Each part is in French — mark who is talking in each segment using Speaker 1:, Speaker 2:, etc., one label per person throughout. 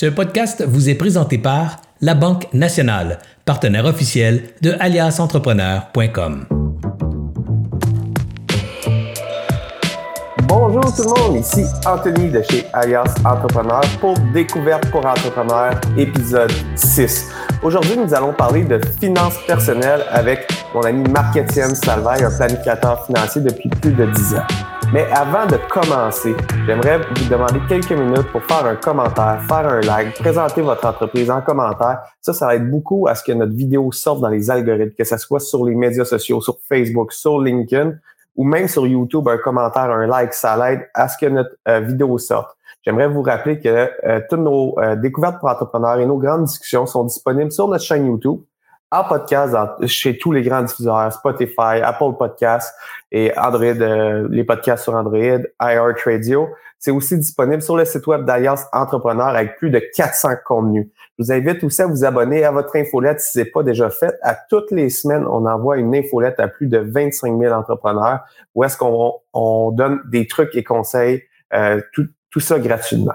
Speaker 1: Ce podcast vous est présenté par La Banque Nationale, partenaire officiel de aliasentrepreneur.com.
Speaker 2: Bonjour tout le monde, ici Anthony de chez Alias Entrepreneur pour Découverte pour Entrepreneurs, épisode 6. Aujourd'hui, nous allons parler de finances personnelles avec mon ami Marc-Étienne Salvaille, un planificateur financier depuis plus de 10 ans. Mais avant de commencer, j'aimerais vous demander quelques minutes pour faire un commentaire, faire un like, présenter votre entreprise en commentaire. Ça, ça aide beaucoup à ce que notre vidéo sorte dans les algorithmes, que ce soit sur les médias sociaux, sur Facebook, sur LinkedIn ou même sur YouTube, un commentaire, un like, ça l'aide à ce que notre euh, vidéo sorte. J'aimerais vous rappeler que euh, toutes nos euh, découvertes pour entrepreneurs et nos grandes discussions sont disponibles sur notre chaîne YouTube en podcast chez tous les grands diffuseurs, Spotify, Apple Podcasts et Android, euh, les podcasts sur Android, iHeartRadio. C'est aussi disponible sur le site web d'Alliance Entrepreneur avec plus de 400 contenus. Je vous invite aussi à vous abonner à votre infolette si ce n'est pas déjà fait. À toutes les semaines, on envoie une infolette à plus de 25 000 entrepreneurs où est-ce qu'on on donne des trucs et conseils, euh, tout, tout ça gratuitement.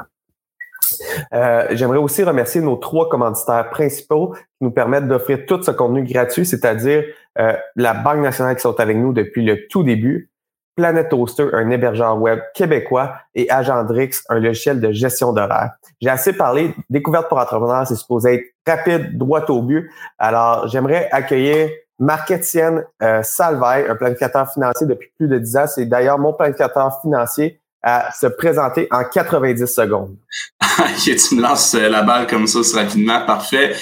Speaker 2: Euh, j'aimerais aussi remercier nos trois commanditaires principaux qui nous permettent d'offrir tout ce contenu gratuit, c'est-à-dire euh, la Banque nationale qui sont avec nous depuis le tout début, Planet Toaster, un hébergeur web québécois, et Agendrix, un logiciel de gestion d'horaire. J'ai assez parlé. Découverte pour entrepreneurs, c'est supposé être rapide, droit au but. Alors, j'aimerais accueillir Marc-Étienne euh, Salvaille, un planificateur financier depuis plus de 10 ans. C'est d'ailleurs mon planificateur financier à se présenter en 90 secondes.
Speaker 3: tu me lances euh, la balle comme ça, rapidement, parfait.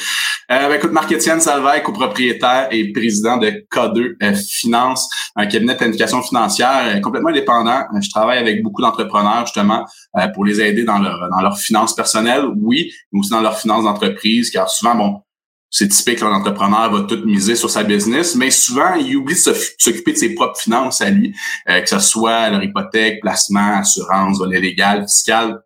Speaker 3: Euh, ben, écoute, Marc-Étienne Salvaire, copropriétaire et président de K2 euh, Finance, un cabinet de planification financière euh, complètement indépendant. Je travaille avec beaucoup d'entrepreneurs justement pour les aider dans leur dans leurs finances personnelles, oui, mais aussi dans leurs finances d'entreprise, car souvent, bon, c'est typique qu'un entrepreneur va tout miser sur sa business, mais souvent, il oublie de s'occuper de ses propres finances à lui, que ce soit leur hypothèque, placement, assurance, volet légal, fiscal.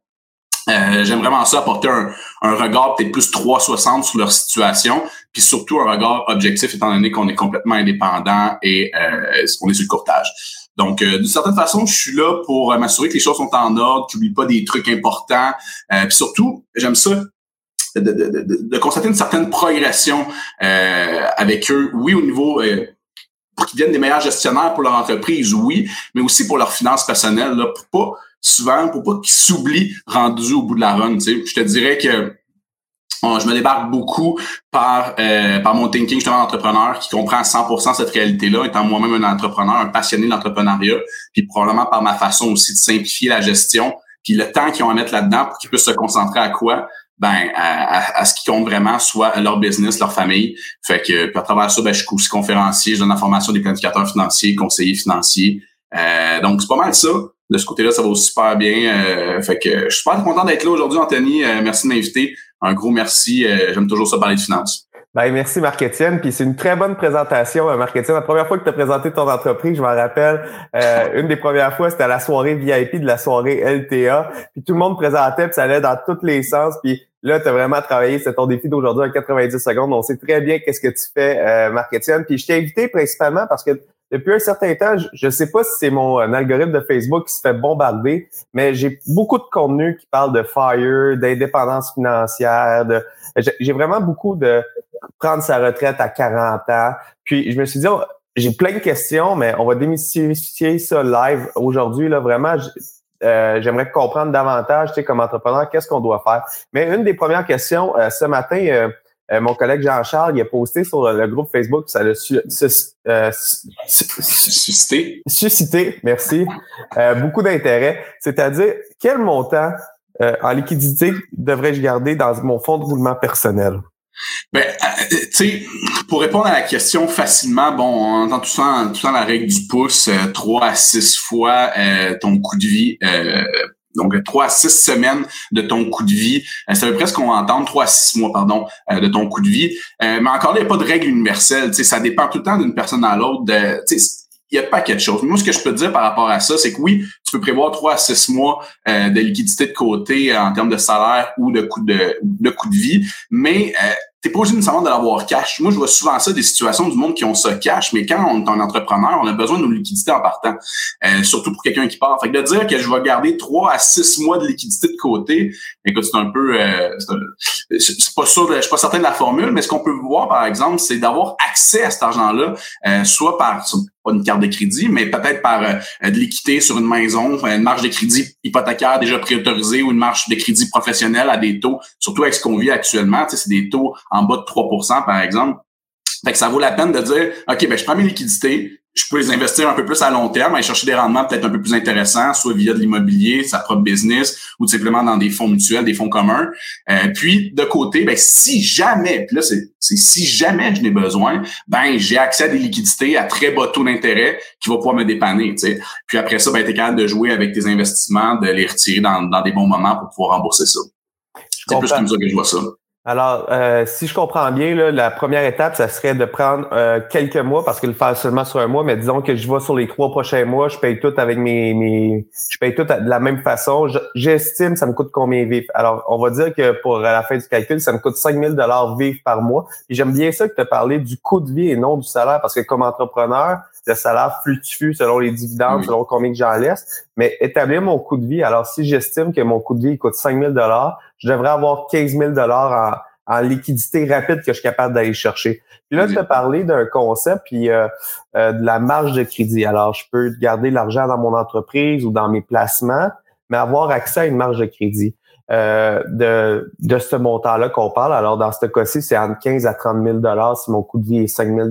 Speaker 3: Euh, j'aime vraiment ça, apporter un, un regard peut-être plus 360 sur leur situation, puis surtout un regard objectif étant donné qu'on est complètement indépendant et euh, on est sur le courtage. Donc, euh, d'une certaine façon, je suis là pour m'assurer que les choses sont en ordre, qu'ils n'oublient pas des trucs importants. puis surtout, j'aime ça de, de, de, constater une certaine progression euh, avec eux. Oui, au niveau euh, pour qu'ils deviennent des meilleurs gestionnaires pour leur entreprise, oui, mais aussi pour leurs finances personnelles, là, pour pas souvent, pour pas qu'ils s'oublient rendus au bout de la run. Tu sais. Je te dirais que je me débarque beaucoup par euh, par mon thinking justement d'entrepreneur qui comprend 100% cette réalité-là, étant moi-même un entrepreneur, un passionné de l'entrepreneuriat, puis probablement par ma façon aussi de simplifier la gestion, puis le temps qu'ils ont à mettre là-dedans pour qu'ils puissent se concentrer à quoi? Ben à, à, ce qui compte vraiment, soit leur business, leur famille. Fait que puis à travers ça, ben, je suis aussi conférencier, je donne la formation des planificateurs financiers, conseillers financiers. Euh, donc c'est pas mal ça. De ce côté-là, ça va super bien. Euh, fait que je suis super content d'être là aujourd'hui, Anthony. Euh, merci de m'inviter. Un gros merci. J'aime toujours ça parler de finances.
Speaker 2: Ben, merci Marc-Étienne. Puis c'est une très bonne présentation, Marc-Étienne. La première fois que tu as présenté ton entreprise, je m'en rappelle, euh, une des premières fois, c'était à la soirée VIP de la soirée LTA. Puis tout le monde présentait, puis ça allait dans tous les sens. Puis là, tu as vraiment travaillé, c'est ton défi d'aujourd'hui en 90 secondes. On sait très bien qu'est-ce que tu fais, euh, Marc-Étienne. Puis je t'ai invité principalement parce que depuis un certain temps, je ne sais pas si c'est mon euh, algorithme de Facebook qui se fait bombarder, mais j'ai beaucoup de contenu qui parle de FIRE, d'indépendance financière, de j'ai vraiment beaucoup de prendre sa retraite à 40 ans. Puis je me suis dit, oh, j'ai plein de questions, mais on va démystifier ça live aujourd'hui. Là, vraiment, euh, j'aimerais comprendre davantage, tu sais, comme entrepreneur, qu'est-ce qu'on doit faire. Mais une des premières questions, euh, ce matin, euh, mon collègue Jean-Charles, il a posté sur le groupe Facebook, ça l'a
Speaker 3: suscité.
Speaker 2: Suscité, merci. beaucoup d'intérêt. C'est-à-dire, quel montant en liquidité devrais-je garder dans mon fonds de roulement personnel?
Speaker 3: Ben, euh, tu sais, pour répondre à la question facilement, bon, on entend tout ça, tout ça la règle du pouce, euh, 3 à 6 fois euh, ton coût de vie. Euh, donc, 3 à 6 semaines de ton coût de vie. c'est à peu près ce qu'on entendre, 3 à 6 mois, pardon, de ton coût de vie. mais encore là, il n'y a pas de règle universelle. Ça dépend tout le temps d'une personne à l'autre. Il y a pas quelque chose. Moi, ce que je peux te dire par rapport à ça, c'est que oui, tu peux prévoir 3 à 6 mois euh, de liquidité de côté en termes de salaire ou de coût de, de coût de vie, mais t'es pas obligé nécessairement de l'avoir cash. Moi, je vois souvent ça, des situations du monde qui ont ça cash, mais quand on est un entrepreneur, on a besoin de nos liquidités en partant. Euh, surtout pour quelqu'un qui part. Fait que de dire que je vais garder trois à six mois de liquidité de côté, écoute, c'est un peu euh, c'est pas sûr, je suis pas certain de la formule, mais ce qu'on peut voir, par exemple, c'est d'avoir accès à cet argent-là, euh, soit par pas une carte de crédit, mais peut-être par de l'équité sur une maison, une marge de crédit hypothécaire déjà préautorisée ou une marge de crédit professionnelle à des taux, surtout avec ce qu'on vit actuellement, c'est des taux en bas de 3% par exemple. Fait que ça vaut la peine de dire, OK, ben, je prends mes liquidités, je peux les investir un peu plus à long terme, aller chercher des rendements peut-être un peu plus intéressants, soit via de l'immobilier, sa propre business, ou simplement dans des fonds mutuels, des fonds communs. Euh, puis de côté, ben si jamais, puis là c'est si jamais je n'ai besoin, ben j'ai accès à des liquidités à très bas taux d'intérêt qui va pouvoir me dépanner. sais. Puis après ça, ben es capable de jouer avec tes investissements, de les retirer dans, dans des bons moments pour pouvoir rembourser ça. C'est plus comme ça que je vois ça.
Speaker 2: Alors, euh, si je comprends bien, là, la première étape, ça serait de prendre euh, quelques mois, parce que le faire seulement sur un mois, mais disons que je vais sur les trois prochains mois, je paye tout avec mes, mes je paye tout de la même façon. J'estime ça me coûte combien vivre. Alors, on va dire que pour la fin du calcul, ça me coûte 5 000 vivre par mois. J'aime bien ça que tu as parlé du coût de vie et non du salaire, parce que comme entrepreneur, le salaire fluctue selon les dividendes, selon combien que j'en laisse. Mais établir mon coût de vie, alors si j'estime que mon coût de vie coûte 5 000 je devrais avoir 15 000 en, en liquidité rapide que je suis capable d'aller chercher. Puis là, tu as parlé d'un concept puis euh, euh, de la marge de crédit. Alors, je peux garder l'argent dans mon entreprise ou dans mes placements, mais avoir accès à une marge de crédit. Euh, de, de ce montant-là qu'on parle. Alors, dans ce cas-ci, c'est entre 15 à 30 000 si mon coût de vie est 5 000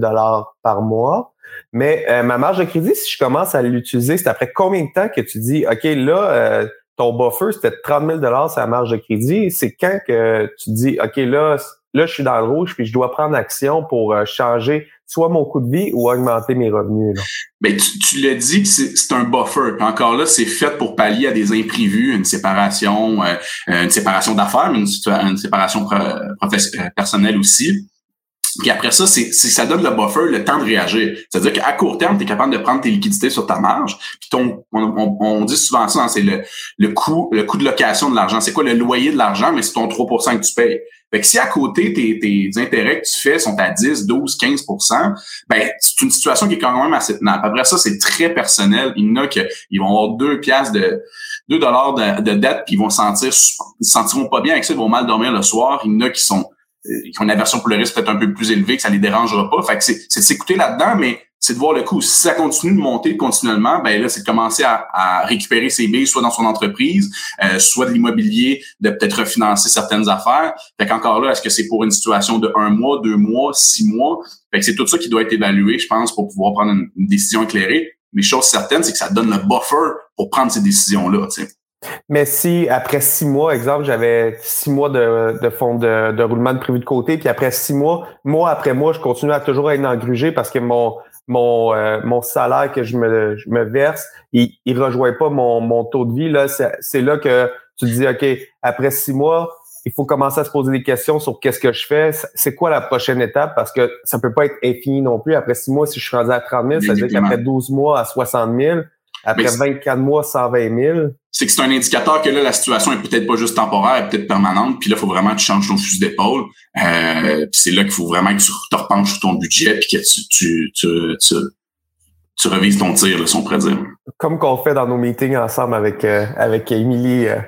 Speaker 2: par mois. Mais ma marge de crédit, si je commence à l'utiliser, c'est après combien de temps que tu dis, OK, là, ton buffer, c'était 30 000 sur la marge de crédit. C'est quand que tu dis, OK, là, là, je suis dans le rouge, puis je dois prendre action pour euh, changer soit mon coût de vie ou augmenter mes revenus.
Speaker 3: Tu, tu l'as dit que c'est un buffer. encore là, c'est fait pour pallier à des imprévus, une séparation, euh, une séparation d'affaires, mais une, séparation euh, personnelle aussi. Puis après ça, c'est ça donne le buffer le temps de réagir. C'est-à-dire qu'à court terme, tu es capable de prendre tes liquidités sur ta marge. Puis ton, on, on, dit souvent ça, hein, c'est le, le coût le coût de location de l'argent. C'est quoi le loyer de l'argent, mais c'est ton 3% que tu payes. Fait que si à côté, tes, tes intérêts que tu fais sont à 10, 12, 15% ben c'est une situation qui est quand même assez tenable. Après ça, c'est très personnel. Il y en a qui ils vont avoir deux piastres de 2 dollars de, de, dette, puis ils vont sentir, ils se sentiront pas bien avec ça, ils vont mal dormir le soir. Il y en a qui sont qui ont une aversion pour le risque peut-être un peu plus élevée, que ça les dérangera pas. Fait que c'est, de s'écouter là-dedans, mais c'est de voir le coup. Si ça continue de monter continuellement, ben là, c'est de commencer à, récupérer ses billes, soit dans son entreprise, euh, soit de l'immobilier, de peut-être refinancer certaines affaires. Fait qu'encore là, est-ce que c'est pour une situation de un mois, deux mois, six mois? Fait que c'est tout ça qui doit être évalué, je pense, pour pouvoir prendre une, une décision éclairée. Mais chose certaine, c'est que ça donne le buffer pour prendre ces décisions-là. Tu sais.
Speaker 2: Mais si après six mois, exemple, j'avais six mois de, de fonds de, roulement de prévu de côté, puis après six mois, mois après mois, je continue à toujours être engrugé parce que mon mon euh, mon salaire que je me, je me verse, il, il rejoint pas mon, mon taux de vie. Là, c'est là que tu te dis, OK, après six mois, il faut commencer à se poser des questions sur qu'est-ce que je fais, c'est quoi la prochaine étape, parce que ça peut pas être infini non plus. Après six mois, si je suis rendu à 30 000, ça veut dire qu'après 12 mois à 60 000, après 24 mois, 120 000.
Speaker 3: C'est que c'est un indicateur que là, la situation est peut-être pas juste temporaire, elle est peut-être permanente. Puis là, il faut vraiment que tu changes ton fusil d'épaule. Euh, puis c'est là qu'il faut vraiment que tu te repenches sur ton budget puis que tu, tu, tu, tu, tu revises ton tir, là, si on pourrait dire.
Speaker 2: Comme qu'on fait dans nos meetings ensemble avec euh, avec Émilie. Euh,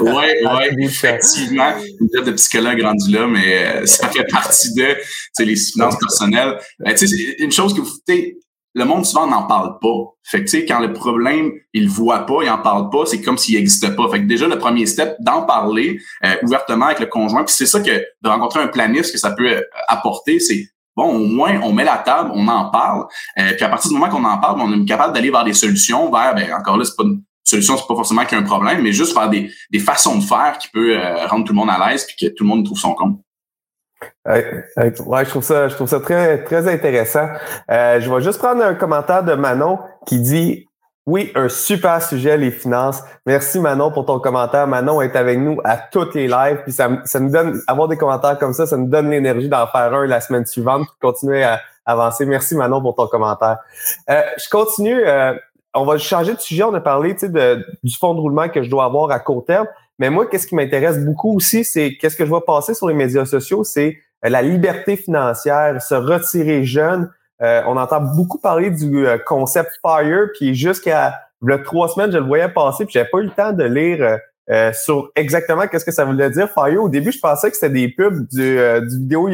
Speaker 3: oui, oui, effectivement. Une de psychologue rendu là, mais euh, ça fait partie de les finances personnelles. Ben, tu sais, c'est une chose que vous le monde souvent n'en parle pas. Fait que tu sais, quand le problème, il le voit pas, il en parle pas, c'est comme s'il n'existait pas. Fait que déjà, le premier step, d'en parler euh, ouvertement avec le conjoint. Puis c'est ça que de rencontrer un planiste que ça peut euh, apporter, c'est bon, au moins, on met la table, on en parle. Euh, puis à partir du moment qu'on en parle, on est capable d'aller vers des solutions, vers, ben, encore là, c'est pas une solution, c'est pas forcément qu'il y a un problème, mais juste vers des, des façons de faire qui peut rendre tout le monde à l'aise puis que tout le monde trouve son compte.
Speaker 2: Ouais, je trouve ça, je trouve ça très, très intéressant. Euh, je vais juste prendre un commentaire de Manon qui dit oui, un super sujet, les finances. Merci Manon pour ton commentaire. Manon est avec nous à toutes les lives. Puis ça, ça nous donne, avoir des commentaires comme ça, ça nous donne l'énergie d'en faire un la semaine suivante pour continuer à avancer. Merci Manon pour ton commentaire. Euh, je continue. Euh, on va changer de sujet. On a parlé de, du fonds de roulement que je dois avoir à court terme. Mais moi, qu'est-ce qui m'intéresse beaucoup aussi, c'est qu'est-ce que je vois passer sur les médias sociaux, c'est la liberté financière, se retirer jeune. on entend beaucoup parler du concept FIRE, puis jusqu'à le trois semaines, je le voyais passer, puis j'avais pas eu le temps de lire sur exactement qu'est-ce que ça voulait dire FIRE. Au début, je pensais que c'était des pubs du, du vidéo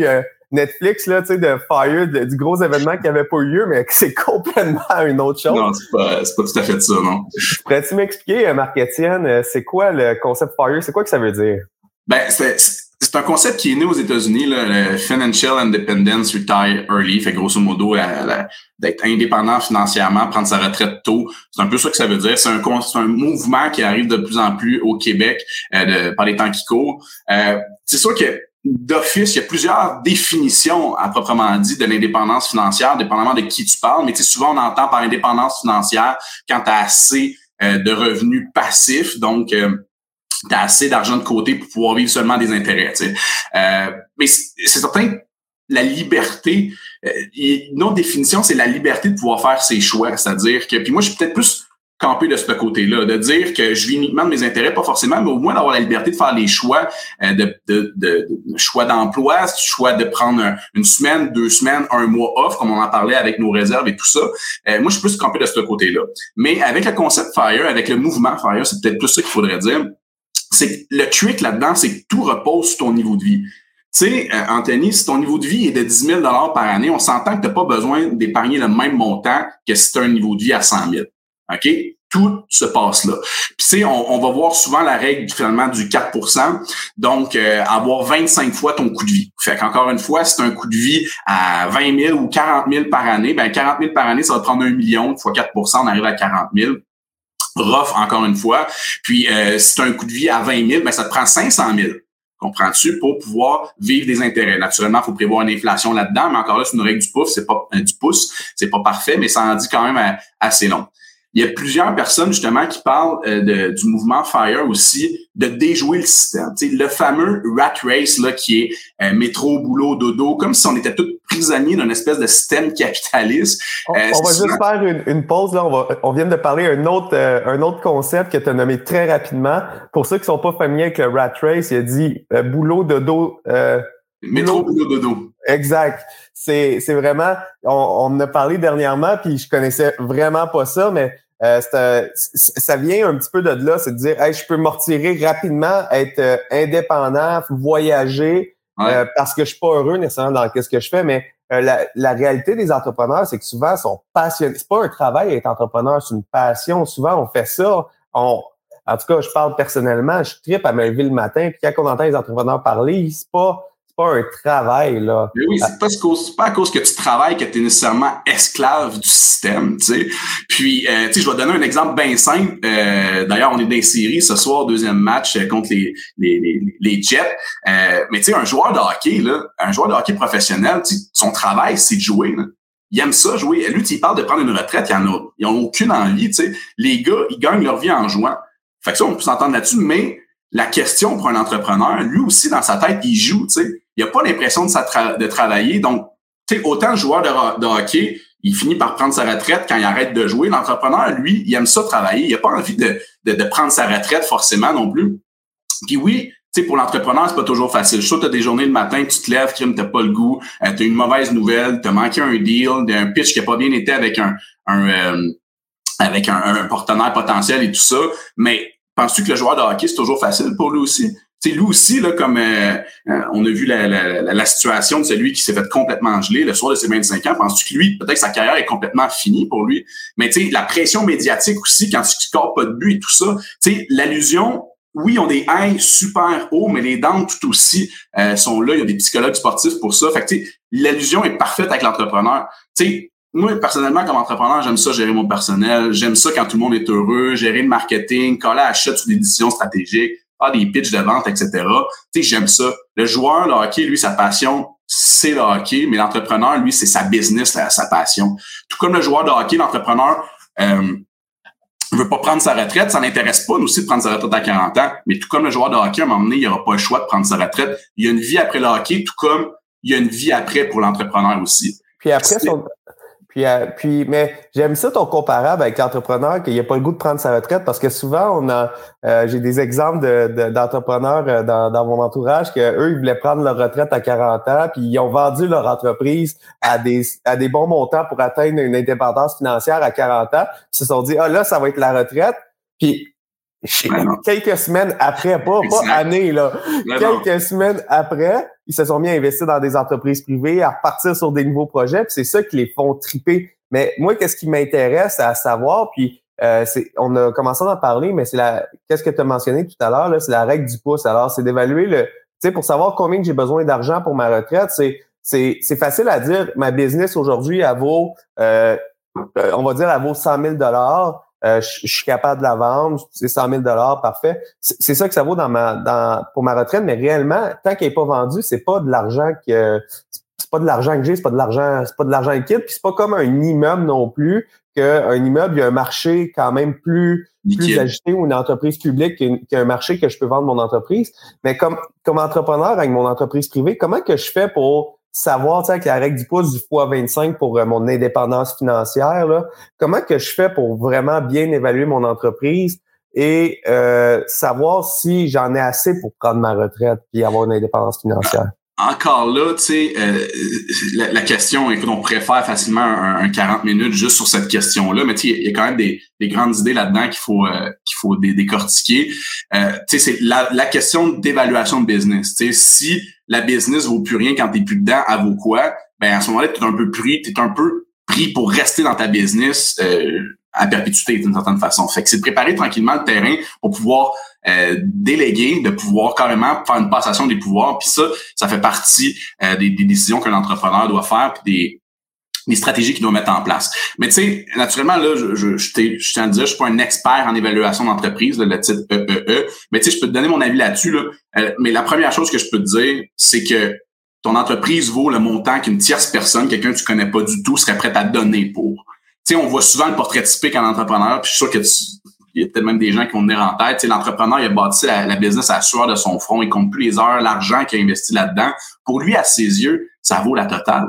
Speaker 2: Netflix, là, tu sais, de Fire, du gros événement qui n'avait pas eu lieu, mais c'est complètement une autre chose.
Speaker 3: Non, c'est pas, pas tout à fait ça, non.
Speaker 2: Pourrais-tu m'expliquer, euh, Marc-Étienne, euh, c'est quoi le concept Fire? C'est quoi que ça veut dire?
Speaker 3: Ben, c'est, c'est un concept qui est né aux États-Unis, le Financial Independence Retire Early, fait grosso modo d'être indépendant financièrement, prendre sa retraite tôt. C'est un peu ça que ça veut dire. C'est un, un mouvement qui arrive de plus en plus au Québec euh, de, par les temps qui courent. Euh, c'est sûr que d'office, il y a plusieurs définitions à proprement dit de l'indépendance financière, dépendamment de qui tu parles, mais souvent on entend par indépendance financière quand tu as assez euh, de revenus passifs, donc euh, tu as assez d'argent de côté pour pouvoir vivre seulement des intérêts. Euh, mais c'est certain la liberté, une autre définition, c'est la liberté de pouvoir faire ses choix. C'est-à-dire que, puis moi, je suis peut-être plus camper de ce côté-là, de dire que je vis uniquement de mes intérêts, pas forcément, mais au moins d'avoir la liberté de faire les choix euh, de, de, de, choix d'emploi, choix de prendre une semaine, deux semaines, un mois off, comme on en parlait avec nos réserves et tout ça. Euh, moi, je suis plus camper de ce côté-là. Mais avec le concept FIRE, avec le mouvement FIRE, c'est peut-être plus ça qu'il faudrait dire. C'est le trick là-dedans, c'est que tout repose sur ton niveau de vie. Tu sais, euh, Anthony, si ton niveau de vie est de 10 000 par année, on s'entend que tu n'as pas besoin d'épargner le même montant que si tu as un niveau de vie à 100 000. OK? Tout se passe là. Puis tu sais, on, va voir souvent la règle finalement du 4% donc euh, avoir 25 fois ton coût de vie. Fait qu'encore une fois, si tu un coût de vie à 20 000 ou 40 000 par année, ben 40 000 par année, ça va prendre un million fois 4% on arrive à 40 000 rough encore une fois. Puis euh, si un coût de vie à 20 000, ben ça te prend 500 000. Comprends-tu? Pour pouvoir vivre des intérêts. Naturellement, il faut prévoir une inflation là-dedans, mais encore là, c'est une règle du pouce, c'est pas euh, du pouce, c'est pas parfait, mais ça en dit quand même assez long il y a plusieurs personnes justement qui parlent euh, de, du mouvement FIRE aussi, de déjouer le système. sais, le fameux rat race là, qui est euh, métro, boulot, dodo, comme si on était tous prisonniers d'un espèce de système capitaliste.
Speaker 2: On, euh, va juste faire une, une, pause. Là. On, va, on vient de parler un autre, un autre concept que tu as nommé très rapidement. Pour ceux qui sont pas familiers avec le rat race, il a dit boulot, dodo.
Speaker 3: Métro, boulot, dodo.
Speaker 2: Exact. C'est, c'est vraiment, on, on en a parlé dernièrement, puis je connaissais vraiment pas ça, mais euh, ça vient un petit peu de là, c'est de dire, hey, je peux me retirer rapidement, être euh, indépendant, voyager, euh, parce que je suis pas heureux nécessairement dans ce que je fais, mais la, la, réalité des entrepreneurs, c'est que souvent, ils sont passionnés. C'est pas un travail être entrepreneur, c'est une passion. Souvent, on fait ça. On, en tout cas, je parle personnellement, je tripe à me lever le matin, puis quand on entend les entrepreneurs parler, c'est pas pas un travail, là.
Speaker 3: Oui, c'est pas, à cause que tu travailles que tu es nécessairement esclave du système, tu sais. Puis, euh, tu sais, je vais donner un exemple bien simple. Euh, d'ailleurs, on est dans les séries ce soir, deuxième match euh, contre les, les, les, les Jets. mais tu sais, un joueur de hockey, là, un joueur de hockey professionnel, son travail, c'est de jouer, là. Il aime ça jouer. Lui, il parle de prendre une retraite, il en a, ils ont aucune envie, tu sais. Les gars, ils gagnent leur vie en jouant. Fait que ça, on peut s'entendre là-dessus, mais la question pour un entrepreneur, lui aussi, dans sa tête, il joue, tu sais il n'a pas l'impression de, de travailler. Donc, autant le joueur de, hockey, il finit par prendre sa retraite quand il arrête de jouer. L'entrepreneur, lui, il aime ça travailler. Il n'a pas envie de, de, prendre sa retraite forcément non plus. Puis oui, tu sais, pour l'entrepreneur, c'est pas toujours facile. Je tu as des journées le matin, tu te lèves, tu n'as pas le goût, euh, tu as une mauvaise nouvelle, tu as manqué un deal, un pitch qui n'a pas bien été avec un, un euh, avec un, un, partenaire potentiel et tout ça. Mais penses-tu que le joueur de hockey, c'est toujours facile pour lui aussi? Sais, lui aussi, là, comme euh, euh, on a vu la, la, la, situation de celui qui s'est fait complètement geler le soir de ses 25 ans, penses-tu que lui, peut-être que sa carrière est complètement finie pour lui? Mais tu la pression médiatique aussi, quand tu scores pas de but et tout ça, l'allusion, oui, ils ont des highs super hauts, mais les dents tout aussi euh, sont là. Il y a des psychologues sportifs pour ça. Fait que, l'allusion est parfaite avec l'entrepreneur. Tu moi, personnellement, comme entrepreneur, j'aime ça gérer mon personnel. J'aime ça quand tout le monde est heureux, gérer le marketing, coller à sur des décisions stratégiques des pitchs de vente, etc. Tu sais, j'aime ça. Le joueur, le hockey, lui, sa passion, c'est le hockey, mais l'entrepreneur, lui, c'est sa business, sa passion. Tout comme le joueur de hockey, l'entrepreneur euh, veut pas prendre sa retraite, ça n'intéresse pas nous aussi de prendre sa retraite à 40 ans, mais tout comme le joueur de hockey, à un moment donné, il aura pas le choix de prendre sa retraite. Il y a une vie après le hockey, tout comme il y a une vie après pour l'entrepreneur aussi.
Speaker 2: Puis après, son, Puis, euh, puis, mais j'aime ça ton comparable avec l'entrepreneur qu'il a pas le goût de prendre sa retraite parce que souvent on a, euh, j'ai des exemples de, d'entrepreneurs euh, dans, dans mon entourage que eux ils voulaient prendre leur retraite à 40 ans puis ils ont vendu leur entreprise à des à des bons montants pour atteindre une indépendance financière à 40 ans. Ils se sont dit ah là ça va être la retraite. Puis quelques semaines après, pas, pas années, là. quelques semaines après, ils se sont mis à investir dans des entreprises privées, à repartir sur des nouveaux projets, puis c'est ça qui les font triper. Mais moi, qu'est-ce qui m'intéresse à savoir, puis euh, c'est, on a commencé à en parler, mais c'est la, qu'est-ce que tu as mentionné tout à l'heure, là, c'est la règle du pouce. Alors, c'est d'évaluer le, tu sais, pour savoir combien j'ai besoin d'argent pour ma retraite, c'est, c'est, c'est facile à dire, ma business aujourd'hui, elle vaut, euh, euh on va dire, elle vaut 100 000 dollars. Euh, je, suis capable de la vendre, c'est 100 000 dollars, parfait. C'est ça que ça vaut dans ma, dans, pour ma retraite, mais réellement, tant qu'elle n'est pas vendue, c'est pas de l'argent que c'est pas de l'argent que j'ai, c'est pas de l'argent, c'est pas de l'argent liquide, puis c'est pas comme un immeuble non plus qu'un immeuble, il y a un marché quand même plus, plus agité ou une entreprise publique qu'un marché que je peux vendre mon entreprise. Mais comme, comme entrepreneur avec mon entreprise privée, comment que je fais pour savoir, avec la règle du pouce du fois 25 pour euh, mon indépendance financière, là, comment que je fais pour vraiment bien évaluer mon entreprise et euh, savoir si j'en ai assez pour prendre ma retraite puis avoir une indépendance financière?
Speaker 3: Encore là, tu sais, euh, la, question, écoute, on préfère facilement un, 40 minutes juste sur cette question-là, mais tu sais, il y a quand même des, grandes idées là-dedans qu'il faut euh, qu'il faut décortiquer. Euh, tu sais, c'est la, la, question d'évaluation de business. Tu sais, si la business vaut plus rien quand t'es plus dedans, elle vaut quoi? Ben à ce moment-là, t'es un peu pris, t'es un peu pris pour rester dans ta business à perpétuité d'une certaine façon. Fait que c'est de préparer tranquillement le terrain pour pouvoir euh, déléguer, de pouvoir carrément faire une passation des pouvoirs. Puis ça, ça fait partie euh, des, décisions qu'un entrepreneur doit faire, puis des, des stratégies qu'il doit mettre en place. Mais tu sais, naturellement, là, je, je, je, je tiens à dire, je suis pas un expert en évaluation d'entreprise, le titre EEE, e. mais tu sais, je peux te donner mon avis là-dessus. Là. Euh, mais la première chose que je peux te dire, c'est que ton entreprise vaut le montant qu'une tierce personne, quelqu'un que tu connais pas du tout, serait prête à donner pour. Sais, on voit souvent le portrait typique en entrepreneur, puis je suis sûr que tu, il y a peut-être même des gens qui vont venir en tête. L'entrepreneur, il a bâti la, business à la sueur de son front. Il compte plus les heures, l'argent qu'il a investi là-dedans. Pour lui, à ses yeux, ça vaut la totale.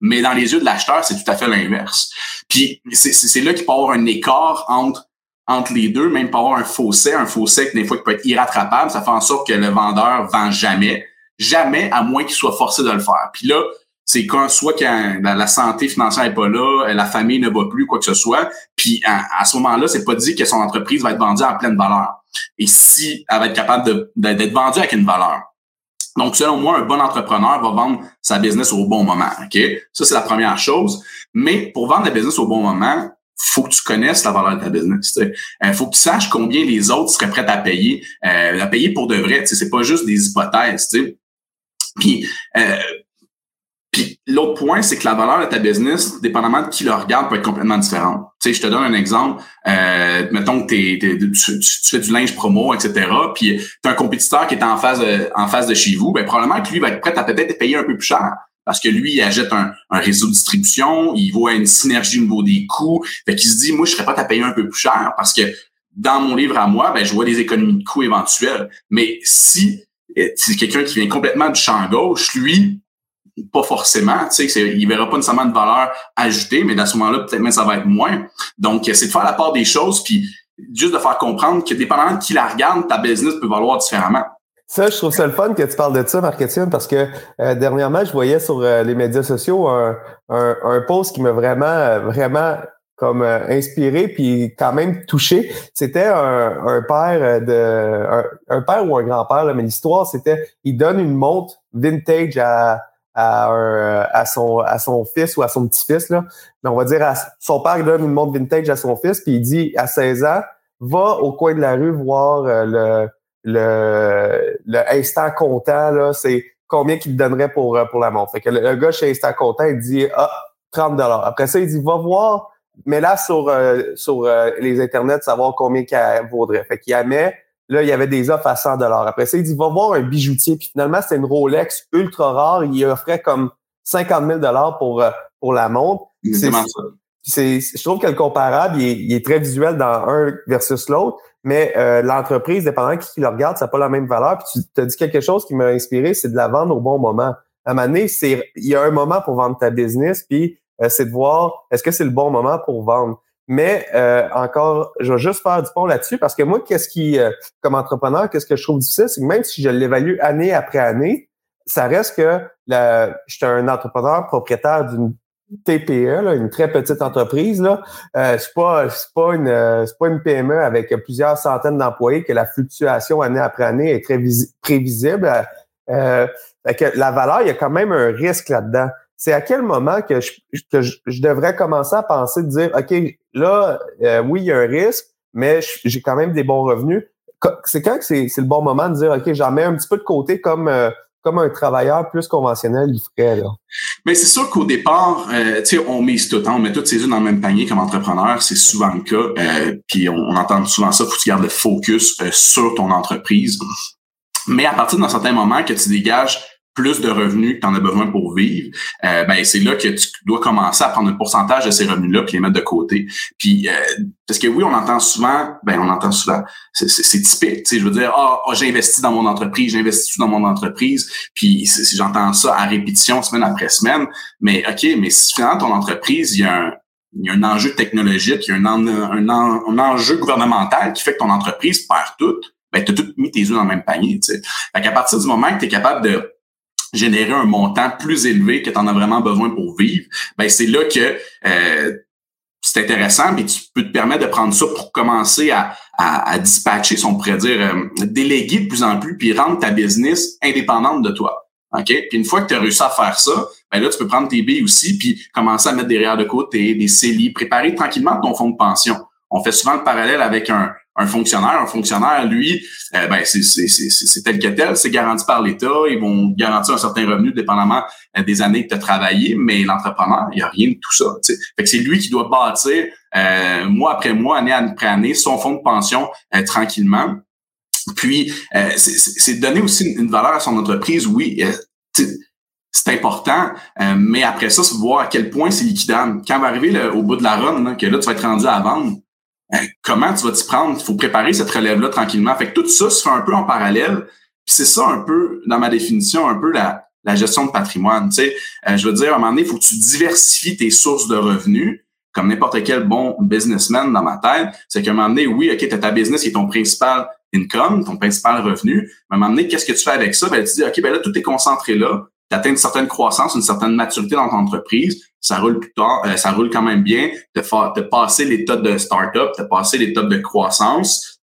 Speaker 3: Mais dans les yeux de l'acheteur, c'est tout à fait l'inverse. Puis c'est là qu'il peut y avoir un écart entre entre les deux, même pas avoir un fossé, un fossé qui des fois peut être irrattrapable, ça fait en sorte que le vendeur vend jamais, jamais à moins qu'il soit forcé de le faire. Puis là, c'est quand soit quand la, santé financière est pas là, la famille ne va plus, quoi que ce soit, puis à, ce moment-là, c'est pas dit que son entreprise va être vendue à pleine valeur. Et si elle va être capable d'être vendue avec une valeur. Donc, selon moi, un bon entrepreneur va vendre sa business au bon moment. OK? Ça, c'est la première chose. Mais pour vendre la business au bon moment, faut que tu connaisses la valeur de ta business. Il euh, faut que tu saches combien les autres seraient prêts à payer, euh, à payer pour de vrai. C'est pas juste des hypothèses. Puis euh, puis l'autre point, c'est que la valeur de ta business, dépendamment de qui le regarde, peut être complètement différente. Tu sais, je te donne un exemple. Euh, mettons que t'es, tu, fais du linge promo, etc. Puis tu as un compétiteur qui est en face de, en face de chez vous, ben probablement que lui va être prêt à peut-être payer un peu plus cher. Parce que lui, il achète un, réseau de distribution, il voit une synergie au niveau des coûts. Fait qu'il se dit, moi, je serais pas à payer un peu plus cher parce que dans mon livre à moi, ben, je vois des économies de coûts éventuelles. Mais si c'est quelqu'un qui vient complètement du champ gauche, lui, pas forcément, tu sais, il verra pas nécessairement de valeur ajoutée, mais à ce moment-là, peut-être même ça va être moins. Donc, c'est de faire la part des choses, puis juste de faire comprendre que dépendamment de qui la regarde, ta business peut valoir différemment.
Speaker 2: Ça, je trouve ça le fun que tu parles de ça, Marc-Étienne, parce que euh, dernièrement, je voyais sur euh, les médias sociaux un, un, post qui m'a vraiment, euh, vraiment comme inspiré puis quand même touché. C'était un, un, père de un, père ou un grand-père, mais l'histoire, c'était il donne une montre vintage à à, un, à, son, à son fils ou à son petit-fils. Là. Mais on va dire, à, son père donne une montre vintage à son fils, puis il dit à 16 ans, va au coin de la rue voir euh, le, le, le instant comptant, c'est combien qu'il te donnerait pour, euh, pour la montre. Fait que le, gars chez Instant Comptant, il dit Ah, 30 Après ça, il dit Va voir, mais là sur, euh, sur les internets, savoir combien qu'elle vaudrait. Fait qu'il y met Là, il y avait des offres à 100 dollars. Après ça, il dit, va voir un bijoutier. Puis finalement, c'était une Rolex ultra rare. Il offrait comme 50 000 dollars pour, euh, pour la montre.
Speaker 3: C'est ça.
Speaker 2: je trouve que le comparable, il est, très visuel dans un versus l'autre, mais euh, l'entreprise, dépendant qui le regarde, ça n'a pas la même valeur. Puis tu as dit quelque chose qui m'a inspiré, c'est de la vendre au bon moment. À un moment donné, c'est, il y a un moment pour vendre ta business, puis c'est de voir est-ce que c'est le bon moment pour vendre? Mais encore, je vais juste faire du pont là-dessus parce que moi, qu'est-ce qui, comme entrepreneur, qu'est-ce que je trouve difficile, c'est que même si je l'évalue année après année, ça reste que je suis un entrepreneur propriétaire d'une TPE, là, une très petite entreprise. Là, euh, c'est pas c'est pas une euh, c'est pas une PME avec plusieurs centaines d'employés que la fluctuation année après année est très prévisible. Euh, que la valeur, il y a quand même un risque là-dedans. C'est à quel moment que je, que je, devrais commencer à penser de dire OK, là, euh, oui, il y a un risque, mais j'ai quand même des bons revenus. C'est quand que c'est le bon moment de dire OK, j'en mets un petit peu de côté comme euh, comme un travailleur plus conventionnel il ferait. Là?
Speaker 3: Mais c'est sûr qu'au départ, euh, on mise tout, hein, on met toutes ses œufs dans le même panier comme entrepreneur, c'est souvent le cas. Euh, puis on, entend souvent ça, faut que tu gardes le focus euh, sur ton entreprise. Mais à partir d'un certain moment que tu dégages plus de revenus que tu en as besoin pour vivre, euh, ben c'est là que tu dois commencer à prendre un pourcentage de ces revenus-là puis les mettre de côté. Puis euh, parce que oui, on entend souvent, ben on entend souvent, c'est typique, tu sais, je veux dire, ah, oh, j'ai investi dans mon entreprise, j'ai investi dans mon entreprise, puis j'entends ça à répétition semaine après semaine, mais ok, mais si finalement ton entreprise, il y a un il y a un enjeu technologique, il y a un, un, un, enjeu gouvernemental qui fait que ton entreprise perd tout, ben, tu as tout mis tes œufs dans le même panier. Tu sais. Fait qu'à partir du moment que tu es capable de générer un montant plus élevé que tu en as vraiment besoin pour vivre, ben c'est là que euh, c'est intéressant, mais tu peux te permettre de prendre ça pour commencer à, à, dispatcher, si on pourrait dire, euh, déléguer de plus en plus, puis rendre ta business indépendante de toi. OK? Puis une fois que tu as réussi à faire ça, ben là, tu peux prendre tes billes aussi, puis commencer à mettre des REER de côté, des CELI, préparer tranquillement ton fonds de pension. On fait souvent le parallèle avec un, un fonctionnaire. Un fonctionnaire, lui, euh, ben, c'est tel que tel, c'est garanti par l'État. Ils vont garantir un certain revenu dépendamment euh, des années que tu as travaillé, mais l'entrepreneur, il n'y a rien de tout ça. Fait que c'est lui qui doit bâtir euh, mois après mois, année après année, son fonds de pension tranquillement. Puis, c'est donner aussi une valeur à son entreprise, oui. c'est important, mais après ça, c'est voir à quel point c'est liquidable. Quand va arriver au bout de la run, que là, tu vas être rendu à vendre, euh, comment tu vas t'y prendre? Il faut préparer cette relève-là tranquillement. Fait que tout ça se fait un peu en parallèle. C'est ça un peu, dans ma définition, un peu la, la gestion de patrimoine. Tu sais, euh, je veux dire, à un moment donné, il faut que tu diversifies tes sources de revenus, comme n'importe quel bon businessman dans ma tête. C'est qu'à un moment donné, oui, OK, tu as ta business qui est ton principal income, ton principal revenu. Mais à un moment donné, qu'est-ce que tu fais avec ça? Ben, tu dis, OK, ben là, tout est concentré là tu atteins une certaine croissance, une certaine maturité dans ton entreprise, ça roule plus tard, euh, ça roule quand même bien, de de passer l'état de start-up, de passer l'état de croissance,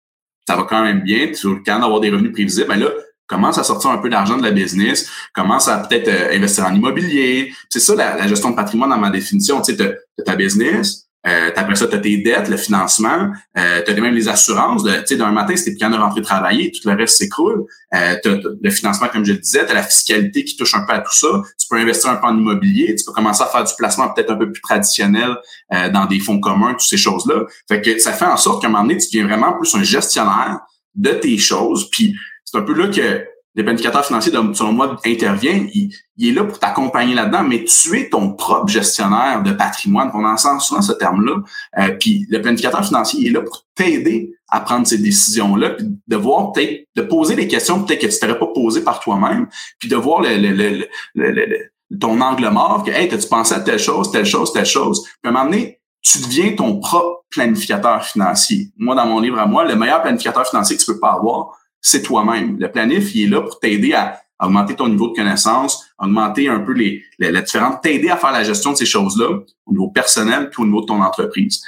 Speaker 3: ça va quand même bien, tu vas quand même avoir des revenus prévisibles, ben là, commence à sortir un peu d'argent de la business, commence à peut-être euh, investir en immobilier. C'est ça la, gestion de patrimoine dans ma définition. Tu sais, de ta business, euh, après ça, tu as tes dettes, le financement, euh, tu as même les assurances. Tu sais, d'un matin, t'es plus de rentrer travailler, tout le reste s'écroule. Euh, tu as, le financement, comme je le disais, tu as la fiscalité qui touche un peu à tout ça. Tu peux investir un peu en immobilier, tu peux commencer à faire du placement peut-être un peu plus traditionnel euh, dans des fonds communs, toutes ces choses-là. Fait que ça fait en sorte qu'à un moment donné, tu deviens vraiment plus un gestionnaire de tes choses. Puis c'est un peu là que le planificateur financier, selon moi, intervient, il, est là pour t'accompagner là-dedans, mais tu es ton propre gestionnaire de patrimoine. On en sent souvent ce terme-là. Euh, puis le planificateur financier, il est là pour t'aider à prendre ces décisions-là, puis de voir peut-être, de poser des questions peut-être que tu t'aurais pas posées par toi-même, puis de voir le, le, le, ton angle mort, que hey, tu pensé à telle chose, telle chose, telle chose? Puis à un moment donné, tu deviens ton propre planificateur financier. Moi, dans mon livre à moi, le meilleur planificateur financier que tu peux pas avoir, c'est toi-même. Le planif, il est là pour t'aider à augmenter ton niveau de connaissance, augmenter un peu les, les, différentes, t'aider à faire la gestion de ces choses-là au niveau personnel puis au niveau de ton entreprise.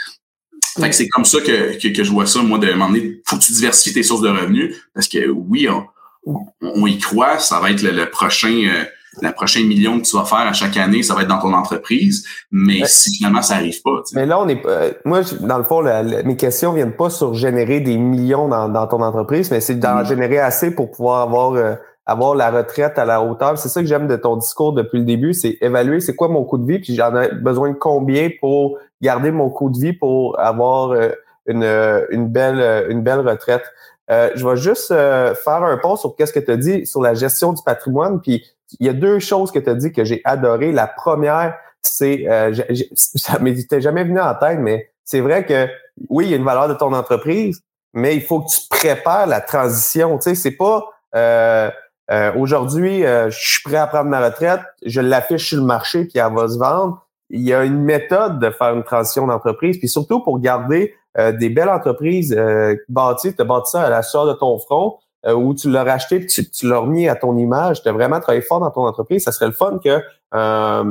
Speaker 3: Fait que c'est comme ça que, que, je vois ça, moi, de m'emmener, faut que tu diversifies tes sources de revenus parce que oui, on, on y croit, ça va être le, prochain, euh, le prochain million que tu vas faire à chaque année, ça va être dans ton entreprise. Mais si finalement ça arrive pas.
Speaker 2: Mais là, on est euh, moi, dans le fond, mes questions viennent pas sur générer des millions dans, dans ton entreprise, mais c'est d'en mm. générer assez pour pouvoir avoir euh, avoir la retraite à la hauteur. C'est ça que j'aime de ton discours depuis le début, c'est évaluer c'est quoi mon coût de vie, puis j'en ai besoin de combien pour garder mon coût de vie pour avoir euh, une, une belle une belle retraite. je vais juste faire un pont sur qu'est-ce que tu as dit sur la gestion du patrimoine, puis il y a deux choses que tu as dit que j'ai adoré. La première, c'est, euh, ça m'était jamais venu en tête, mais c'est vrai que oui, il y a une valeur de ton entreprise, mais il faut que tu prépares la transition. Tu sais, c'est pas euh, euh, aujourd'hui, je suis prêt à prendre ma retraite, je l'affiche sur le marché puis elle va se vendre. il y a une méthode de faire une transition d'entreprise, puis surtout pour garder euh, des belles entreprises euh, bâties, tu as bâti ça à la sueur de ton front, euh, où tu l'as racheté puis tu, tu l'as remis à ton image, tu as vraiment travaillé fort dans ton entreprise, ça serait le fun que, euh,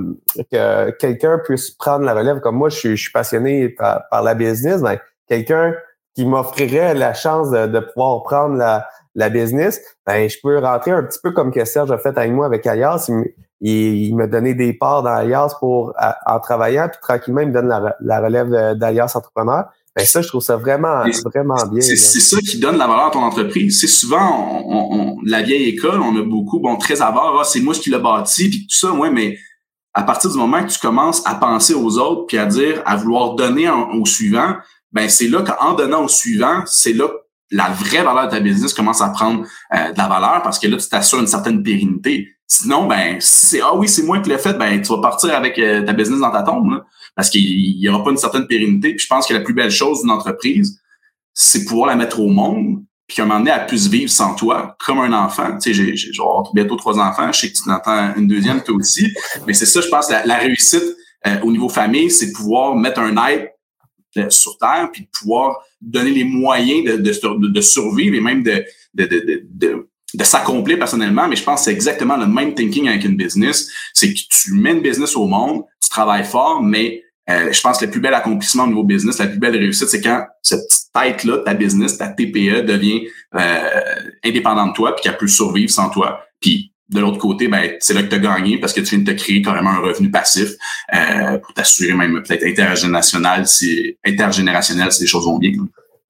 Speaker 2: que quelqu'un puisse prendre la relève. Comme moi, je suis, passionné par, la business, mais quelqu'un qui m'offrirait la chance de, pouvoir prendre la, business, ben, je peux rentrer un petit peu comme que Serge a fait avec moi avec Alias. Il, il, m'a donné des parts dans Alias pour, en travaillant, puis tranquillement, il me donne la, la relève d'Alias Entrepreneur. Ben ça, je trouve ça vraiment, vraiment bien.
Speaker 3: C'est ça qui donne la valeur à ton entreprise. C'est souvent, on, on, la vieille école, on a beaucoup, bon, très avare, ah, c'est moi qui l'ai bâti, puis tout ça, ouais, mais à partir du moment que tu commences à penser aux autres, puis à dire, à vouloir donner au suivant, ben c'est là qu'en donnant au suivant, c'est là que la vraie valeur de ta business commence à prendre euh, de la valeur parce que là, tu t'assures une certaine pérennité. Sinon, ben, si c'est ah oui, c'est moi qui l'ai fait, ben tu vas partir avec euh, ta business dans ta tombe. Là parce qu'il y aura pas une certaine pérennité. Puis je pense que la plus belle chose d'une entreprise, c'est pouvoir la mettre au monde, puis qu'à un moment donné, elle puisse vivre sans toi, comme un enfant. Tu sais, j'ai, j'ai bientôt trois enfants, je sais que tu entends une deuxième toi aussi, mais c'est ça, je pense, la, réussite euh, au niveau famille, c'est de pouvoir mettre un être euh, sur Terre, puis de pouvoir donner les moyens de, de, de survivre et même de, de, de, de de s'accomplir personnellement, mais je pense que c'est exactement le même thinking avec une business. C'est que tu mets une business au monde, tu travailles fort, mais euh, je pense que le plus bel accomplissement au niveau business, la plus belle réussite, c'est quand cette tête-là, ta business, ta TPE devient euh, indépendante de toi puis qu'elle peut survivre sans toi. Puis de l'autre côté, ben, c'est là que tu as gagné parce que tu viens de te créer carrément un revenu passif euh, pour t'assurer même peut-être intergénérationnel si, intergénérationnel si les choses vont bien.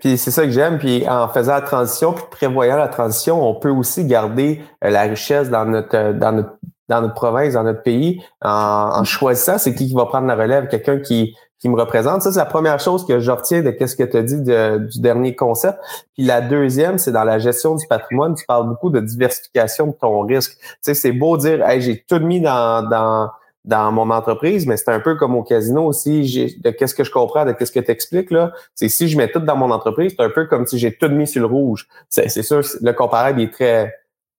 Speaker 2: Puis c'est ça que j'aime. Puis en faisant la transition, puis prévoyant la transition, on peut aussi garder la richesse dans notre dans notre dans notre province, dans notre pays, en, en choisissant c'est qui qui va prendre la relève, quelqu'un qui, qui me représente. Ça, c'est la première chose que je retiens de qu'est-ce que tu as dit du dernier concept. Puis la deuxième, c'est dans la gestion du patrimoine. Tu parles beaucoup de diversification de ton risque. Tu sais, c'est beau dire, hey, j'ai tout mis dans, dans, dans mon entreprise, mais c'est un peu comme au casino aussi. De qu'est-ce que je comprends, de qu'est-ce que tu expliques là. C'est si je mets tout dans mon entreprise, c'est un peu comme si j'ai tout mis sur le rouge. C'est, c'est sûr, le comparable est très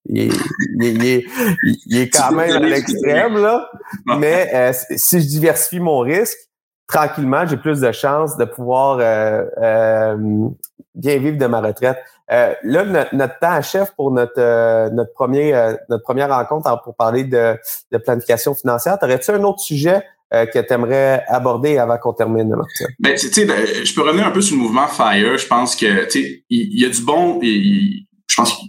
Speaker 2: il est, il est, quand même à l'extrême, là. Mais euh, si je diversifie mon risque, tranquillement, j'ai plus de chances de pouvoir euh, euh, bien vivre de ma retraite. là, notre, temps achève pour notre notre premier notre première rencontre pour parler de, de planification financière. Aurais-tu un autre sujet que tu aimerais aborder avant qu'on termine, Martin?
Speaker 3: Ben, tu sais, ben, je peux revenir un peu sur le mouvement FIRE. Je pense que, tu sais, il, y, a du bon, et je pense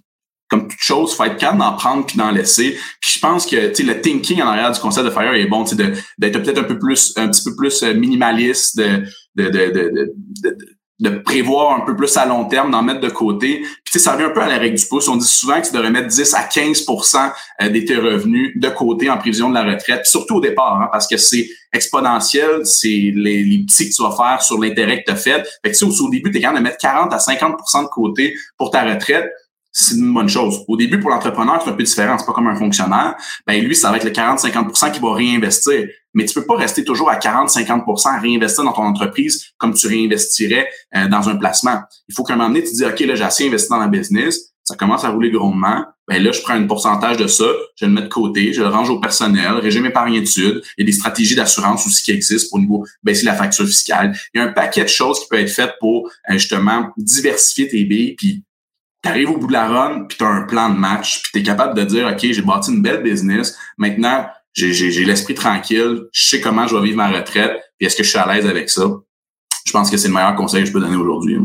Speaker 3: comme toute chose, faut être calme d'en prendre puis d'en laisser. Puis je pense que le thinking en arrière du concept de Fire est bon, d'être peut-être un peu plus un petit peu plus euh, minimaliste, de de, de, de, de, de prévoir un peu plus à long terme, d'en mettre de côté. Puis ça revient un peu à la règle du pouce. On dit souvent que tu devrais mettre 10 à 15% euh, de tes revenus de côté en prévision de la retraite, surtout au départ, hein, parce que c'est exponentiel, c'est les, les petits que tu vas faire sur l'intérêt que tu as fait. Fait que au, au début, tu es capable de mettre 40 à 50% de côté pour ta retraite c'est une bonne chose. Au début, pour l'entrepreneur, c'est un peu différent. C'est pas comme un fonctionnaire. Ben, lui, ça va être le 40-50 qui va réinvestir. Mais tu peux pas rester toujours à 40-50% à réinvestir dans ton entreprise comme tu réinvestirais euh, dans un placement. Il faut qu'à un moment donné, tu dis, OK, là, j'ai assez investi dans la business. Ça commence à rouler grondement. Ben là, je prends un pourcentage de ça, je le mets de côté, je le range au personnel, régime épargne études. Il y a des stratégies d'assurance aussi qui existent pour niveau baisser la facture fiscale. Il y a un paquet de choses qui peuvent être faites pour euh, justement diversifier tes billes puis tu au bout de la run, puis tu as un plan de match, puis tu es capable de dire, OK, j'ai bâti une belle business, maintenant, j'ai l'esprit tranquille, je sais comment je vais vivre ma retraite, puis est-ce que je suis à l'aise avec ça? Je pense que c'est le meilleur conseil que je peux donner aujourd'hui.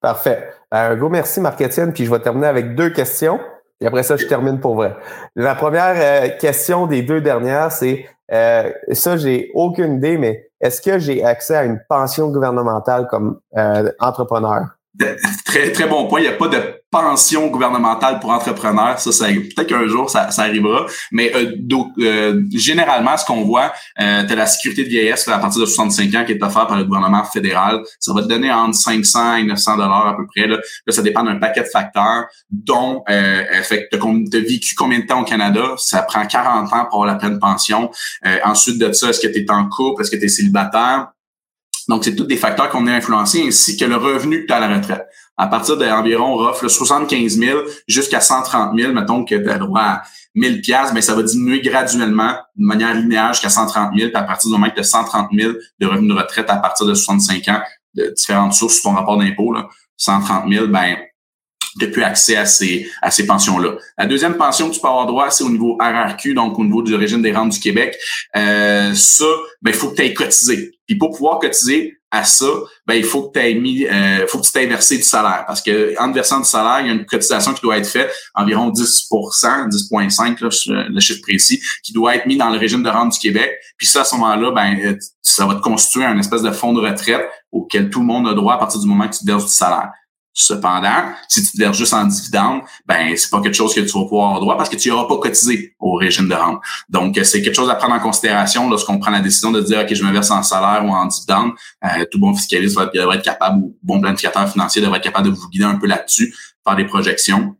Speaker 2: Parfait. Un gros merci, Marc-Étienne, puis je vais terminer avec deux questions, et après ça, je termine pour vrai. La première euh, question des deux dernières, c'est, euh, ça, j'ai aucune idée, mais est-ce que j'ai accès à une pension gouvernementale comme euh, entrepreneur?
Speaker 3: Très, très bon point. Il n'y a pas de pension gouvernementale pour entrepreneurs. Ça, ça peut-être qu'un jour, ça, ça, arrivera. Mais euh, euh généralement, ce qu'on voit, euh, tu as la sécurité de vieillesse à partir de 65 ans qui est offerte par le gouvernement fédéral. Ça va te donner entre 500 et 900 dollars à peu près. Là. ça dépend d'un paquet de facteurs, dont euh, fait tu as, vécu combien de temps au Canada? Ça prend 40 ans pour avoir la pleine pension. Euh, ensuite de ça, est-ce que tu es en couple? Est-ce que tu es célibataire? Donc, c'est tous des facteurs qu'on a influencés, ainsi que le revenu que tu as à la retraite. à partir d'environ, on offre 75 000 jusqu'à 130 000. Mettons que tu as droit à 1000 pièces, mais ça va diminuer graduellement de manière linéaire jusqu'à 130 000. Puis à partir du moment que tu as 130 000 de revenus de retraite à partir de 65 ans, de différentes sources ton rapport d'impôt, 130 000, ben tu plus accès à ces, à ces pensions-là. La deuxième pension que tu peux avoir droit, c'est au niveau RRQ, donc au niveau du régime des rentes du Québec. Euh, ça, ben, il faut que tu aies cotisé. Puis pour pouvoir cotiser à ça, ben, il faut que tu mis, euh, faut que tu t'aies versé du salaire. Parce que en versant du salaire, il y a une cotisation qui doit être faite, environ 10% 10,5 le chiffre précis, qui doit être mis dans le régime de rente du Québec. Puis ça, à ce moment-là, ben, euh, ça va te constituer un espèce de fonds de retraite auquel tout le monde a droit à partir du moment que tu verses du salaire. Cependant, si tu te verses juste en dividende, ben c'est pas quelque chose que tu vas pouvoir avoir droit parce que tu n'auras pas cotisé au régime de rente. Donc, c'est quelque chose à prendre en considération lorsqu'on prend la décision de dire OK, je me verse en salaire ou en dividende. Euh, tout bon fiscaliste va, devrait être capable, ou bon planificateur financier devrait être capable de vous guider un peu là-dessus, faire des projections.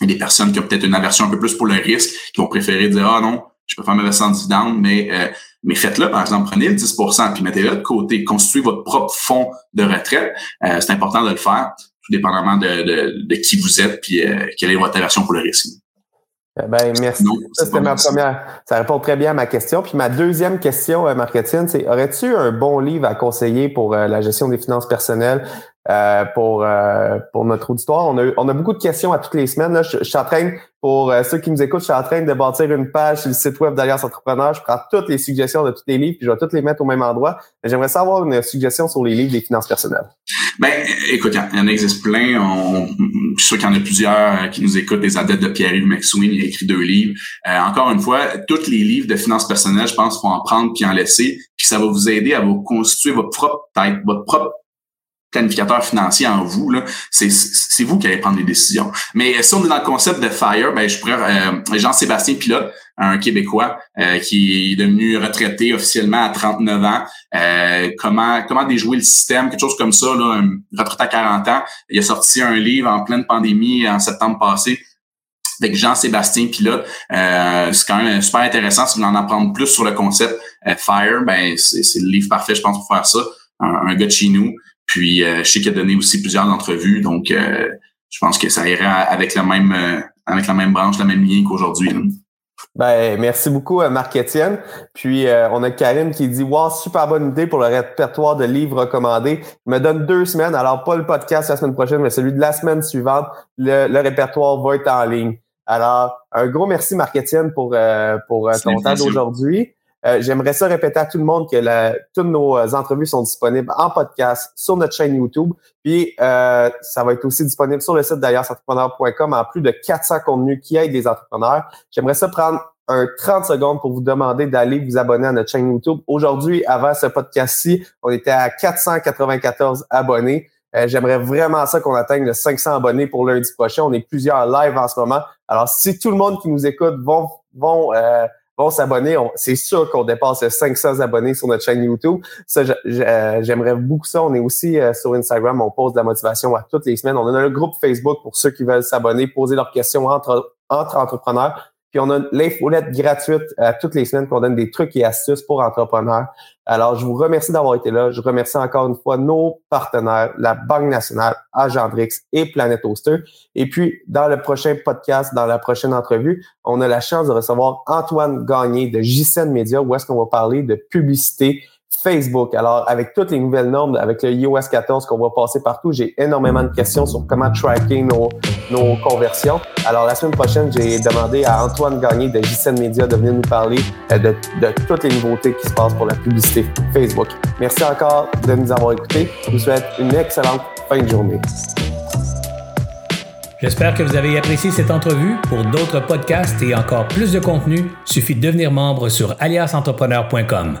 Speaker 3: A des personnes qui ont peut-être une aversion un peu plus pour le risque, qui vont préférer dire Ah non, je peux faire me en dividende, mais euh, mais faites-le, par exemple, prenez le 10 puis mettez-le de côté, constituez votre propre fonds de retraite. Euh, c'est important de le faire tout dépendamment de, de, de qui vous êtes puis euh, quelle est votre aversion pour le risque.
Speaker 2: Eh ben, merci. ça, c'était ma première. Ça répond très bien à ma question. Puis ma deuxième question, euh, Marquetine, c'est aurais-tu un bon livre à conseiller pour euh, la gestion des finances personnelles euh, pour, euh, pour notre auditoire. On a, on a beaucoup de questions à toutes les semaines. Là. Je, suis en train, pour euh, ceux qui nous écoutent, je suis en train de bâtir une page sur le site web d'Alliance Entrepreneur. Je prends toutes les suggestions de tous les livres, puis je vais toutes les mettre au même endroit. J'aimerais savoir une suggestion sur les livres des finances personnelles.
Speaker 3: Ben, écoute, il y en existe plein. On, je suis sûr qu'il y en a plusieurs qui nous écoutent, des adeptes de Pierre-Yves McSween. Il a écrit deux livres. encore une fois, tous les livres de finances personnelles, je pense, faut en prendre puis en laisser. Puis ça va vous aider à vous constituer votre propre tête, votre propre planificateur financier en vous, c'est, vous qui allez prendre les décisions. Mais si on est dans le concept de FIRE, ben, je pourrais, euh, Jean-Sébastien Pilote, un Québécois euh, qui est devenu retraité officiellement à 39 ans, euh, comment comment déjouer le système, quelque chose comme ça, là, un retraité à 40 ans. Il a sorti un livre en pleine pandémie en septembre passé avec Jean-Sébastien Pilote. c'est quand même super intéressant. Si vous voulez en apprendre plus sur le concept FIRE, ben c'est, c'est le livre parfait, je pense, pour faire ça. Un, un gars de chez nous. Puis euh, je sais qu'il a donné aussi plusieurs entrevues, donc euh, je pense que ça ira avec la même euh, avec la même branche, la même ligne qu'aujourd'hui.
Speaker 2: Ben, merci beaucoup, Marc-Étienne. Puis, on a Karim qui dit Wow, super bonne idée pour le répertoire de livres recommandés. Il me donne deux semaines, alors pas le podcast la semaine prochaine, mais celui de la semaine suivante. Le, le répertoire va être en ligne. Alors, un gros merci, Marc-Étienne, pour, pour ton temps d'aujourd'hui. Euh, j'aimerais ça répéter à tout le monde que la, toutes nos euh, entrevues sont disponibles en podcast sur notre chaîne YouTube. Puis euh, ça va être aussi disponible sur le site d'ailleurs-entrepreneur.com en plus de 400 contenus qui aident les entrepreneurs. J'aimerais ça prendre un 30 secondes pour vous demander d'aller vous abonner à notre chaîne YouTube. Aujourd'hui, avant ce podcast-ci, on était à 494 abonnés. J'aimerais vraiment ça qu'on atteigne le 500 abonnés pour lundi prochain. On est plusieurs live en ce moment. Alors, si tout le monde qui nous écoute vont, vont vont s'abonner. C'est sûr qu'on dépasse 500 abonnés sur notre chaîne YouTube. Ça, euh, j'aimerais beaucoup ça. On est aussi euh, sur Instagram. On pose de la motivation à toutes les semaines. On a un groupe Facebook pour ceux qui veulent s'abonner, poser leurs questions entre, entre entrepreneurs. Puis on a l'infolette gratuite à toutes les semaines qu'on donne des trucs et astuces pour entrepreneurs. Alors, je vous remercie d'avoir été là. Je remercie encore une fois nos partenaires, la Banque nationale, Agendrix et Planet Oster. Et puis, dans le prochain podcast, dans la prochaine entrevue, on a la chance de recevoir Antoine Gagné de JCN Media où est-ce qu'on va parler de publicité Facebook. Alors, avec toutes les nouvelles normes, avec le iOS 14 qu'on va passer partout, j'ai énormément de questions sur comment tracker nos, nos conversions. Alors, la semaine prochaine, j'ai demandé à Antoine Gagné de JCN Media de venir nous parler euh, de, toutes les nouveautés qui se passent pour la publicité Facebook. Merci encore de nous avoir écoutés. Je vous souhaite une excellente fin de journée.
Speaker 1: J'espère que vous avez apprécié cette entrevue. Pour d'autres podcasts et encore plus de contenu, suffit de devenir membre sur aliasentrepreneur.com.